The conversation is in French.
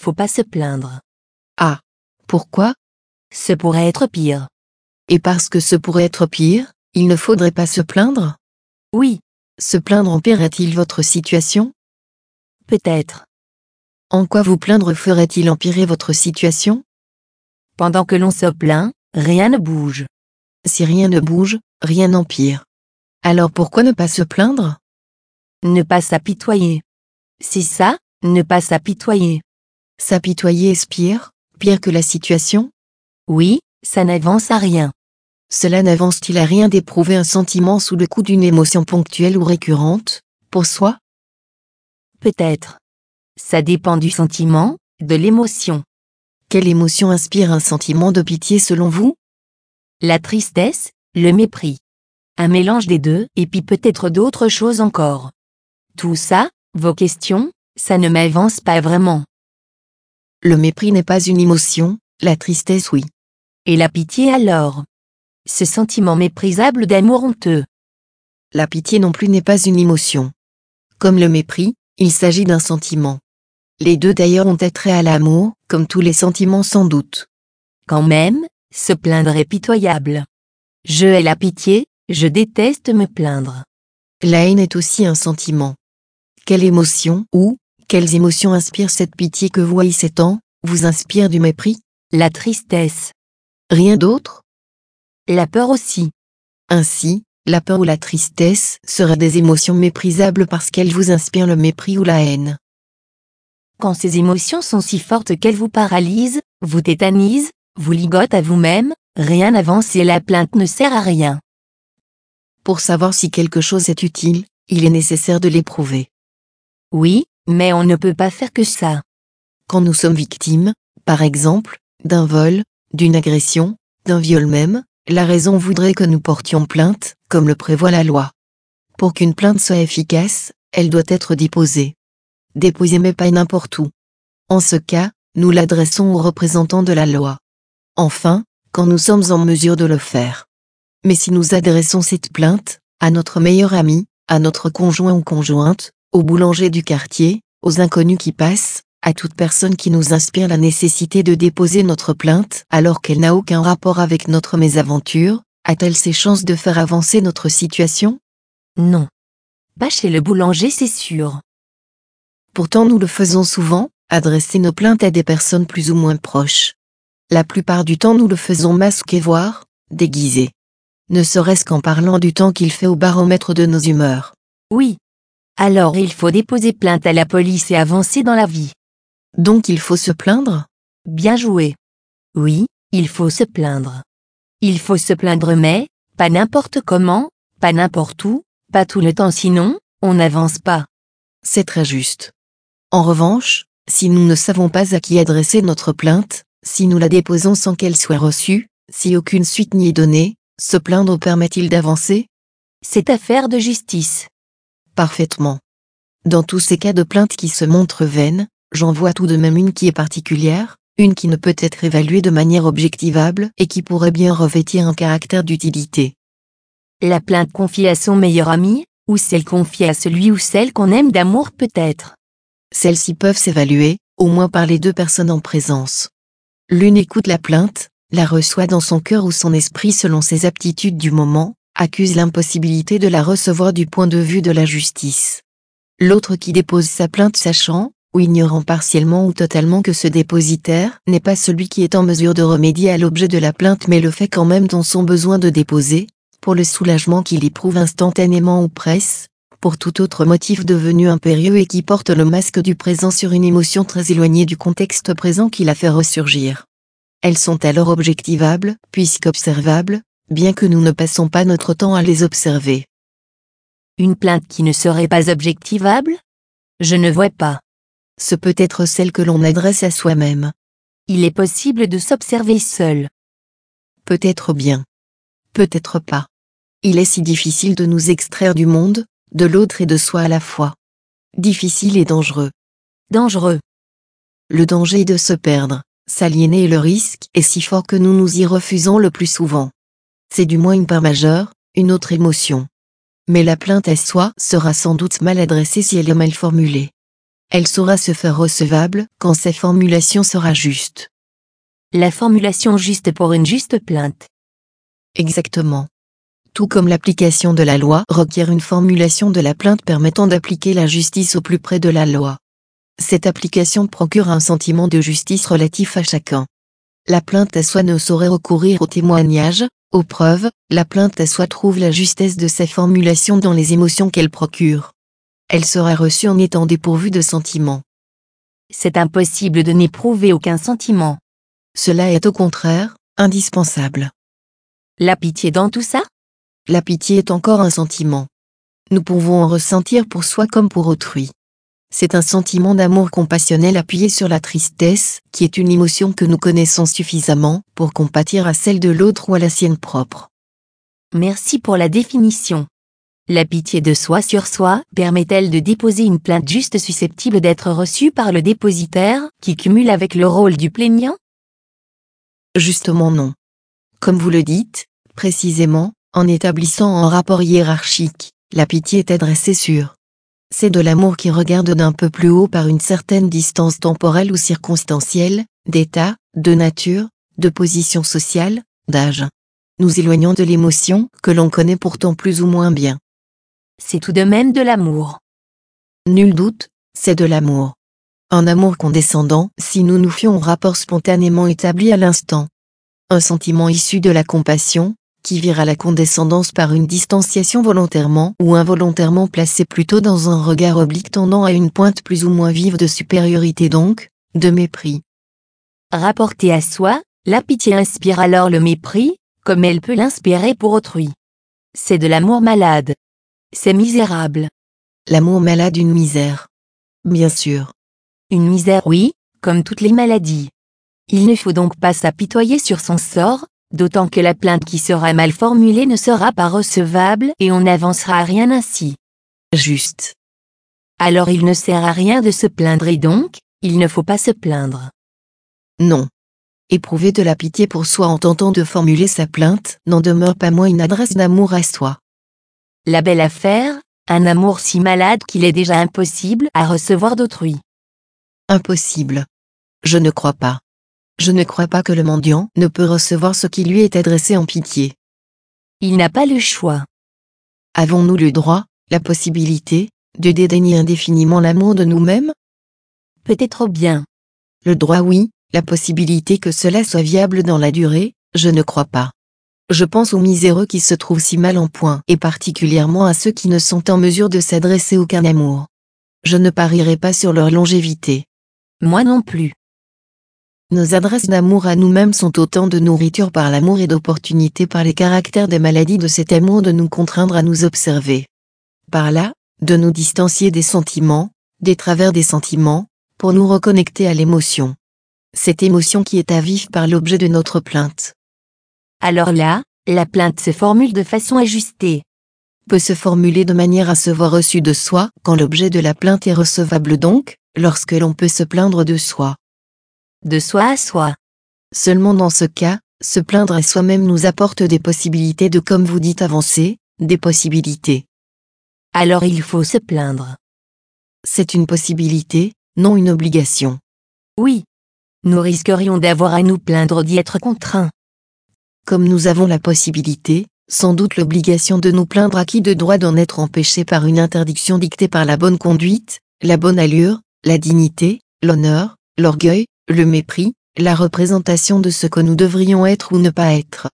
faut pas se plaindre. Ah. Pourquoi? Ce pourrait être pire. Et parce que ce pourrait être pire, il ne faudrait pas se plaindre? Oui, Se plaindre empirerait-il votre situation? Peut-être. En quoi vous plaindre ferait-il empirer votre situation? Pendant que l'on se plaint, rien ne bouge. Si rien ne bouge, rien n'empire. Alors pourquoi ne pas se plaindre? Ne pas s'apitoyer. C'est ça, ne pas s'apitoyer. S'apitoyer est pire, pire que la situation? Oui, ça n'avance à rien. Cela n'avance-t-il à rien d'éprouver un sentiment sous le coup d'une émotion ponctuelle ou récurrente, pour soi? Peut-être. Ça dépend du sentiment, de l'émotion. Quelle émotion inspire un sentiment de pitié selon vous? La tristesse, le mépris. Un mélange des deux, et puis peut-être d'autres choses encore. Tout ça, vos questions, ça ne m'avance pas vraiment. Le mépris n'est pas une émotion, la tristesse oui. Et la pitié alors? Ce sentiment méprisable d'amour honteux. La pitié non plus n'est pas une émotion. Comme le mépris, il s'agit d'un sentiment. Les deux d'ailleurs ont attrait à l'amour, comme tous les sentiments sans doute. Quand même, se plaindre est pitoyable. Je hais la pitié, je déteste me plaindre. La haine est aussi un sentiment. Quelle émotion ou quelles émotions inspirent cette pitié que vous haïssez tant, vous inspire du mépris La tristesse? Rien d'autre? La peur aussi. Ainsi, la peur ou la tristesse seraient des émotions méprisables parce qu'elles vous inspirent le mépris ou la haine. Quand ces émotions sont si fortes qu'elles vous paralysent, vous tétanisent, vous ligotent à vous-même, rien n'avance et la plainte ne sert à rien. Pour savoir si quelque chose est utile, il est nécessaire de l'éprouver. Oui, mais on ne peut pas faire que ça. Quand nous sommes victimes, par exemple, d'un vol, d'une agression, d'un viol même, la raison voudrait que nous portions plainte, comme le prévoit la loi. Pour qu'une plainte soit efficace, elle doit être déposée. Déposée mais pas n'importe où. En ce cas, nous l'adressons aux représentants de la loi. Enfin, quand nous sommes en mesure de le faire. Mais si nous adressons cette plainte, à notre meilleur ami, à notre conjoint ou conjointe, au boulanger du quartier, aux inconnus qui passent, à toute personne qui nous inspire la nécessité de déposer notre plainte alors qu'elle n'a aucun rapport avec notre mésaventure, a-t-elle ses chances de faire avancer notre situation? Non. Pas chez le boulanger, c'est sûr. Pourtant nous le faisons souvent, adresser nos plaintes à des personnes plus ou moins proches. La plupart du temps nous le faisons masquer voire, déguiser. Ne serait-ce qu'en parlant du temps qu'il fait au baromètre de nos humeurs. Oui. Alors il faut déposer plainte à la police et avancer dans la vie. Donc il faut se plaindre? Bien joué. Oui, il faut se plaindre. Il faut se plaindre mais, pas n'importe comment, pas n'importe où, pas tout le temps sinon, on n'avance pas. C'est très juste. En revanche, si nous ne savons pas à qui adresser notre plainte, si nous la déposons sans qu'elle soit reçue, si aucune suite n'y est donnée, se plaindre permet-il d'avancer? C'est affaire de justice. Parfaitement. Dans tous ces cas de plainte qui se montrent vaines, j'en vois tout de même une qui est particulière, une qui ne peut être évaluée de manière objectivable et qui pourrait bien revêtir un caractère d'utilité. La plainte confiée à son meilleur ami, ou celle confiée à celui ou celle qu'on aime d'amour peut-être. Celles-ci peuvent s'évaluer, au moins par les deux personnes en présence. L'une écoute la plainte, la reçoit dans son cœur ou son esprit selon ses aptitudes du moment, accuse l'impossibilité de la recevoir du point de vue de la justice. L'autre qui dépose sa plainte sachant, ou ignorant partiellement ou totalement que ce dépositaire n'est pas celui qui est en mesure de remédier à l'objet de la plainte mais le fait quand même dans son besoin de déposer, pour le soulagement qu'il éprouve instantanément ou presse, pour tout autre motif devenu impérieux et qui porte le masque du présent sur une émotion très éloignée du contexte présent qui la fait ressurgir. Elles sont alors objectivables, puisqu'observables, bien que nous ne passons pas notre temps à les observer. Une plainte qui ne serait pas objectivable? Je ne vois pas. Ce peut être celle que l'on adresse à soi-même. Il est possible de s'observer seul. Peut-être bien. Peut-être pas. Il est si difficile de nous extraire du monde, de l'autre et de soi à la fois. Difficile et dangereux. Dangereux. Le danger est de se perdre, s'aliéner et le risque est si fort que nous nous y refusons le plus souvent. C'est du moins une part majeure, une autre émotion. Mais la plainte à soi sera sans doute mal adressée si elle est mal formulée. Elle saura se faire recevable quand sa formulation sera juste. La formulation juste pour une juste plainte. Exactement. Tout comme l'application de la loi requiert une formulation de la plainte permettant d'appliquer la justice au plus près de la loi. Cette application procure un sentiment de justice relatif à chacun. La plainte à soi ne saurait recourir au témoignage, aux preuves, la plainte à soi trouve la justesse de sa formulation dans les émotions qu'elle procure. Elle sera reçue en étant dépourvue de sentiments. C'est impossible de n'éprouver aucun sentiment. Cela est au contraire, indispensable. La pitié dans tout ça? La pitié est encore un sentiment. Nous pouvons en ressentir pour soi comme pour autrui. C'est un sentiment d'amour compassionnel appuyé sur la tristesse, qui est une émotion que nous connaissons suffisamment pour compatir à celle de l'autre ou à la sienne propre. Merci pour la définition. La pitié de soi sur soi permet-elle de déposer une plainte juste susceptible d'être reçue par le dépositaire, qui cumule avec le rôle du plaignant? Justement non. Comme vous le dites, précisément, en établissant un rapport hiérarchique, la pitié est adressée sur c'est de l'amour qui regarde d'un peu plus haut par une certaine distance temporelle ou circonstancielle, d'état, de nature, de position sociale, d'âge. Nous éloignons de l'émotion que l'on connaît pourtant plus ou moins bien. C'est tout de même de l'amour. Nul doute, c'est de l'amour. Un amour condescendant si nous nous fions au rapport spontanément établi à l'instant. Un sentiment issu de la compassion, qui vire à la condescendance par une distanciation volontairement ou involontairement placée plutôt dans un regard oblique tendant à une pointe plus ou moins vive de supériorité donc, de mépris. Rapportée à soi, la pitié inspire alors le mépris, comme elle peut l'inspirer pour autrui. C'est de l'amour malade. C'est misérable. L'amour malade une misère. Bien sûr. Une misère oui, comme toutes les maladies. Il ne faut donc pas s'apitoyer sur son sort, d'autant que la plainte qui sera mal formulée ne sera pas recevable et on n'avancera à rien ainsi. Juste. Alors il ne sert à rien de se plaindre et donc, il ne faut pas se plaindre. Non. Éprouver de la pitié pour soi en tentant de formuler sa plainte n'en demeure pas moins une adresse d'amour à soi. La belle affaire, un amour si malade qu'il est déjà impossible à recevoir d'autrui. Impossible. Je ne crois pas. Je ne crois pas que le mendiant ne peut recevoir ce qui lui est adressé en pitié. Il n'a pas le choix. Avons-nous le droit, la possibilité, de dédaigner indéfiniment l'amour de nous-mêmes? Peut-être bien. Le droit oui, la possibilité que cela soit viable dans la durée, je ne crois pas. Je pense aux miséreux qui se trouvent si mal en point et particulièrement à ceux qui ne sont en mesure de s'adresser aucun amour. Je ne parierai pas sur leur longévité. Moi non plus. Nos adresses d'amour à nous-mêmes sont autant de nourriture par l'amour et d'opportunités par les caractères des maladies de cet amour de nous contraindre à nous observer. Par là, de nous distancier des sentiments, des travers des sentiments, pour nous reconnecter à l'émotion. Cette émotion qui est à vif par l'objet de notre plainte. Alors là, la plainte se formule de façon ajustée. Peut se formuler de manière à se voir reçue de soi, quand l'objet de la plainte est recevable donc, lorsque l'on peut se plaindre de soi de soi à soi. Seulement dans ce cas, se plaindre à soi-même nous apporte des possibilités de comme vous dites avancer, des possibilités. Alors il faut se plaindre. C'est une possibilité, non une obligation. Oui. Nous risquerions d'avoir à nous plaindre d'y être contraints. Comme nous avons la possibilité, sans doute l'obligation de nous plaindre à qui de droit d'en être empêché par une interdiction dictée par la bonne conduite, la bonne allure, la dignité, l'honneur, l'orgueil, le mépris, la représentation de ce que nous devrions être ou ne pas être.